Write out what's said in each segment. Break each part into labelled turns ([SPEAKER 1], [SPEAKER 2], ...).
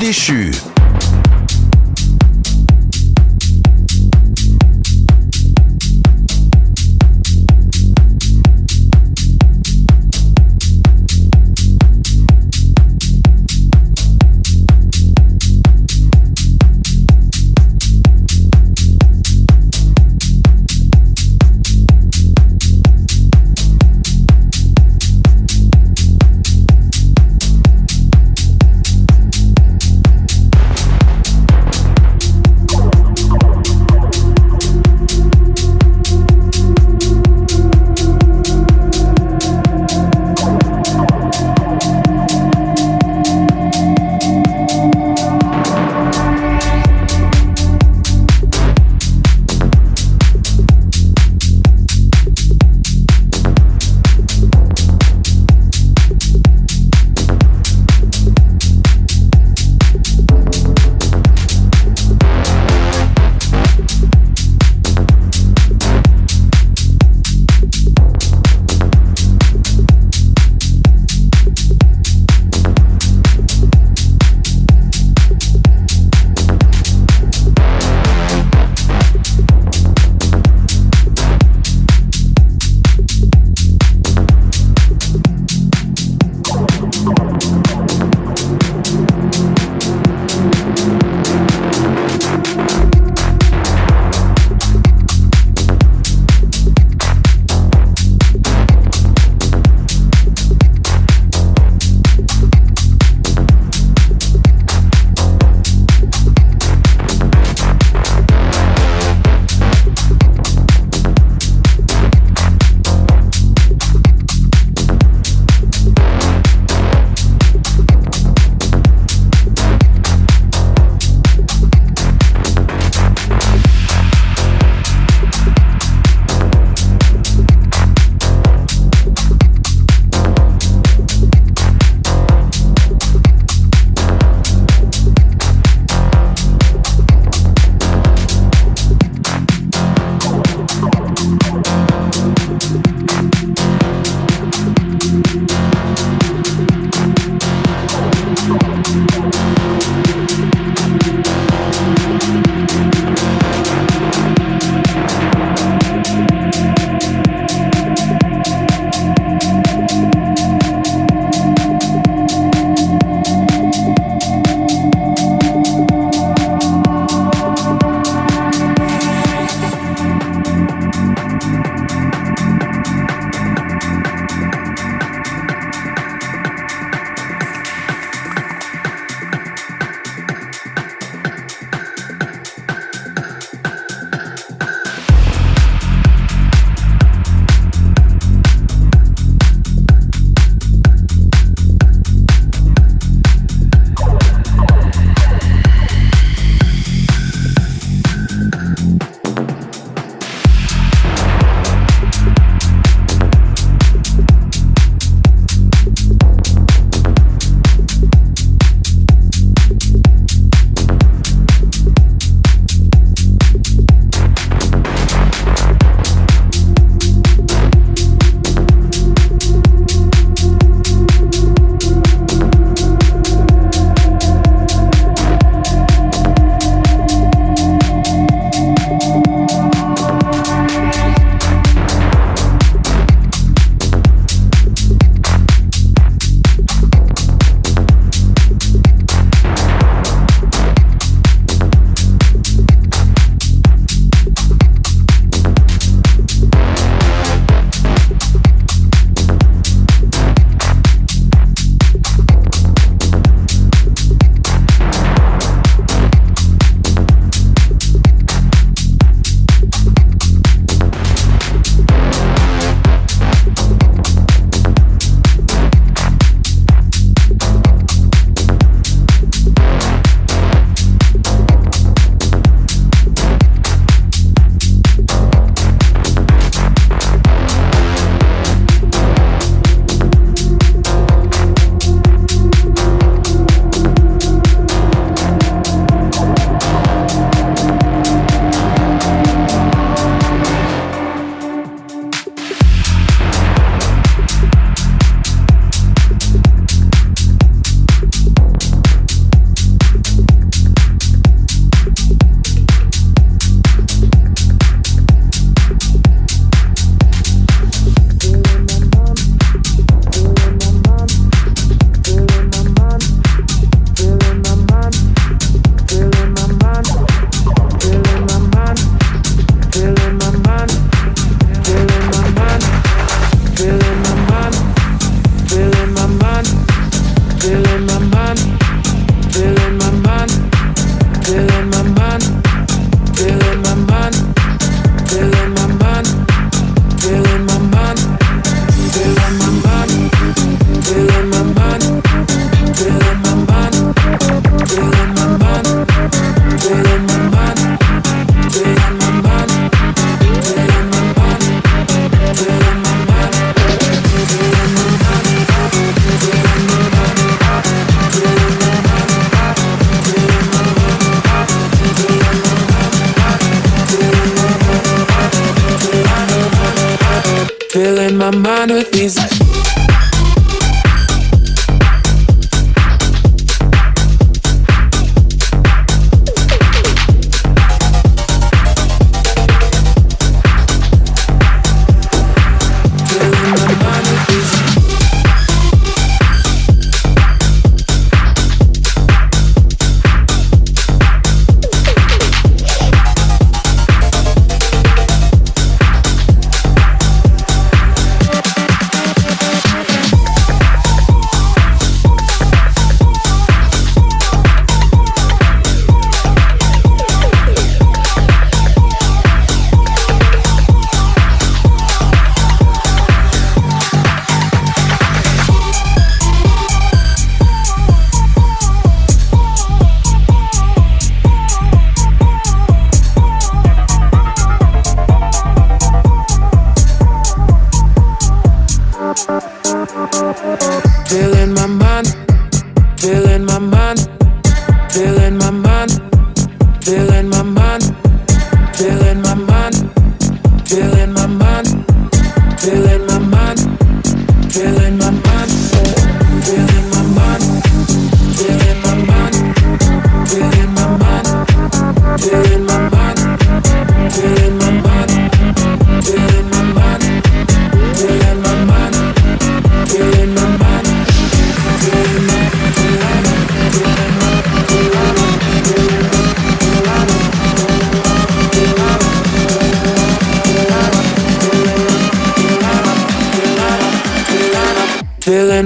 [SPEAKER 1] déchu.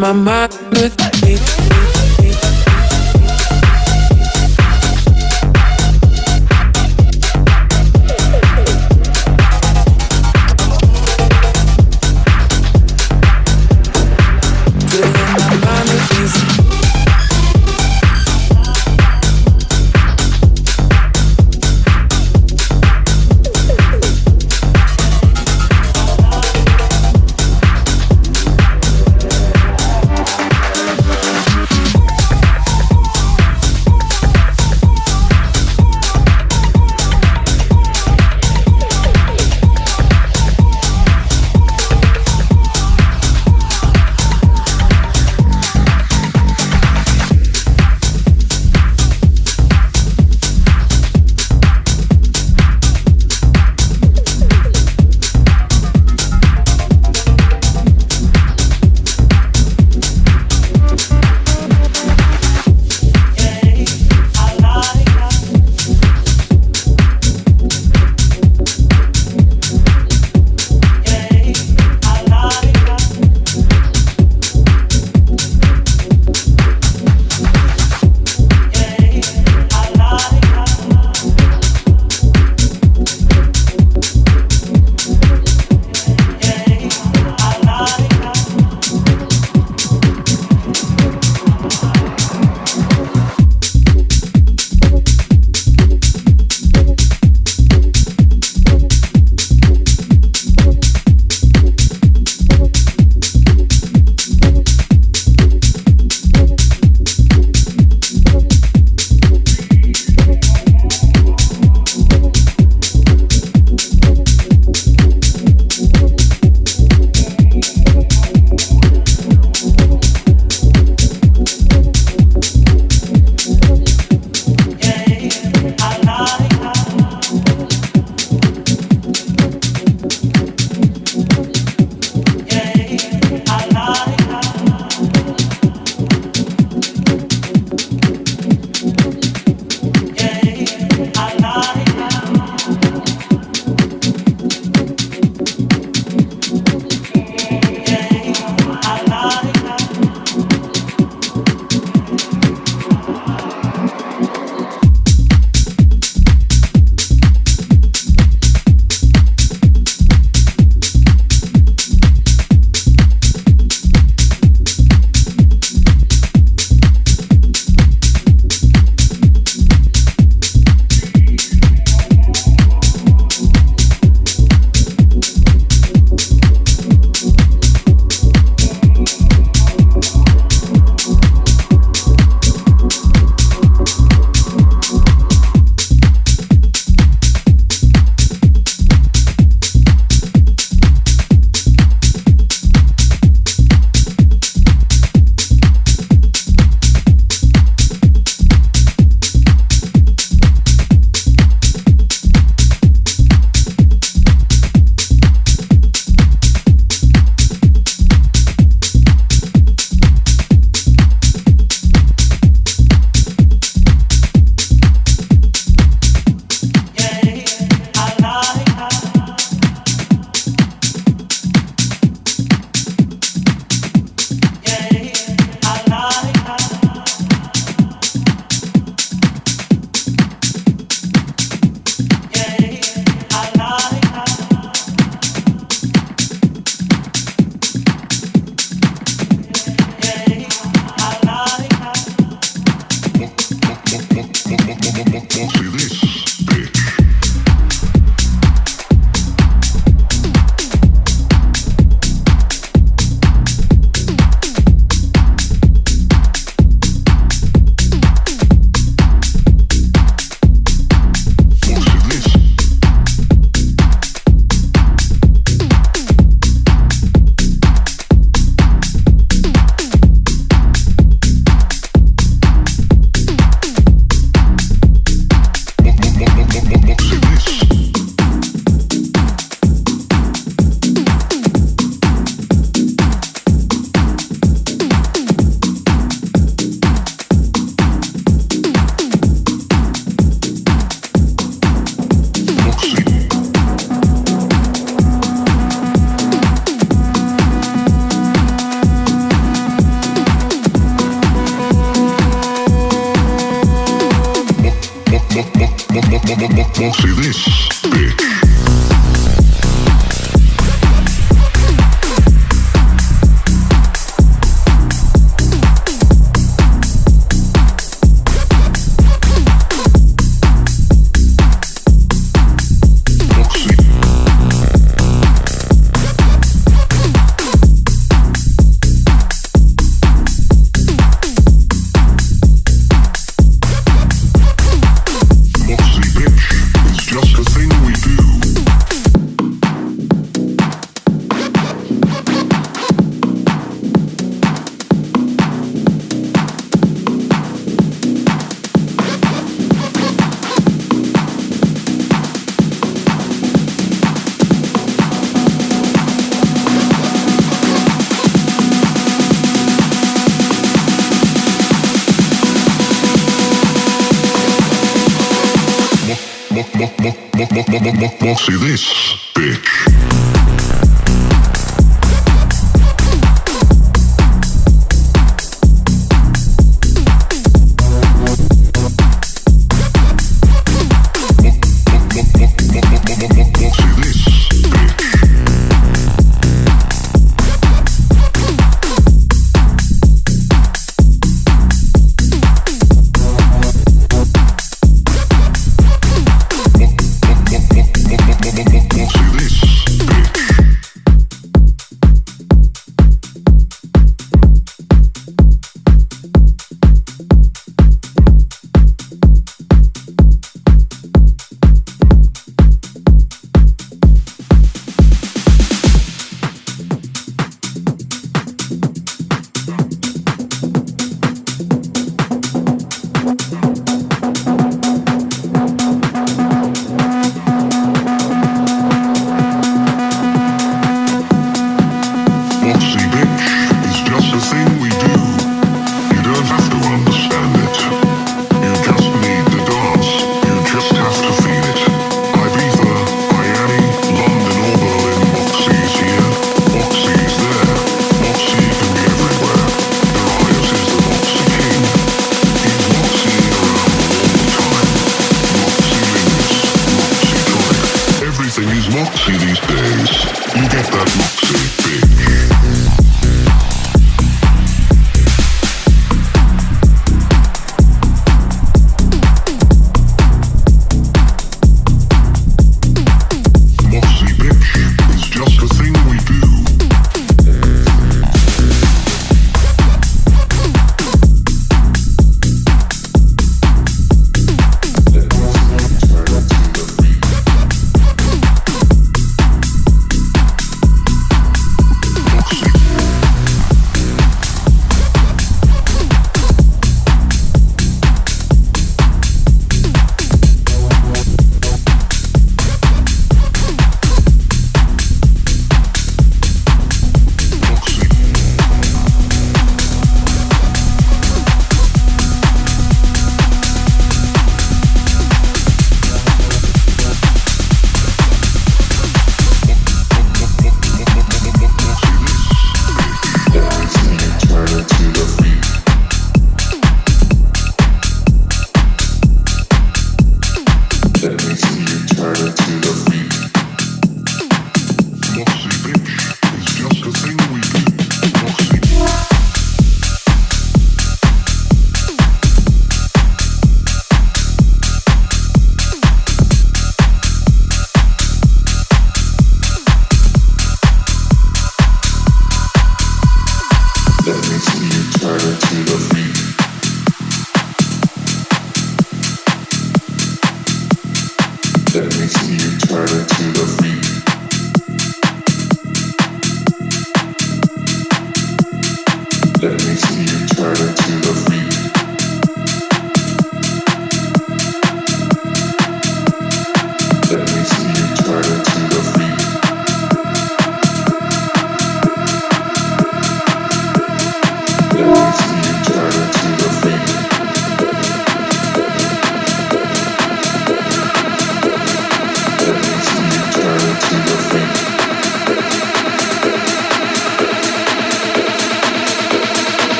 [SPEAKER 1] My mind. with
[SPEAKER 2] See this, bitch. See this.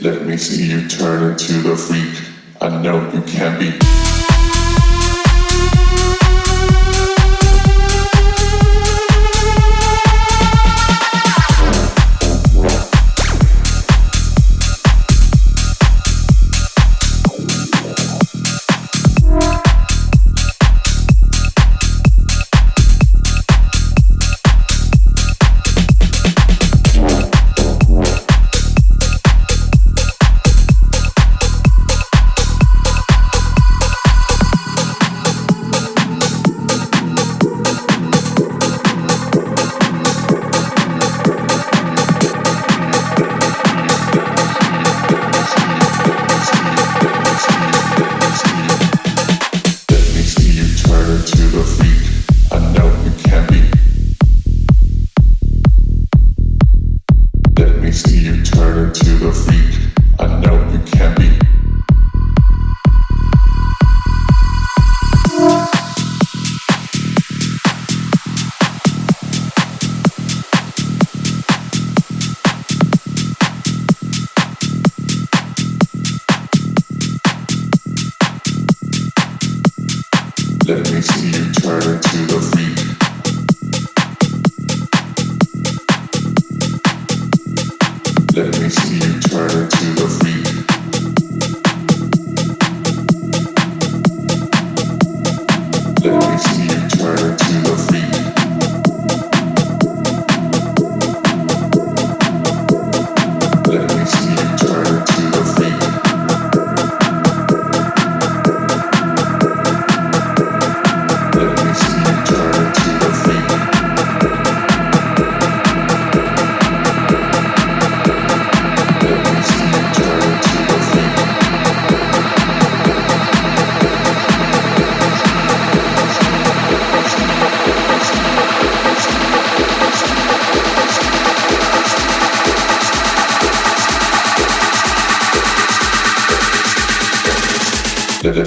[SPEAKER 3] Let me see you turn into the freak I know you can be.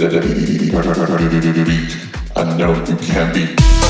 [SPEAKER 3] beat. I know you can beat.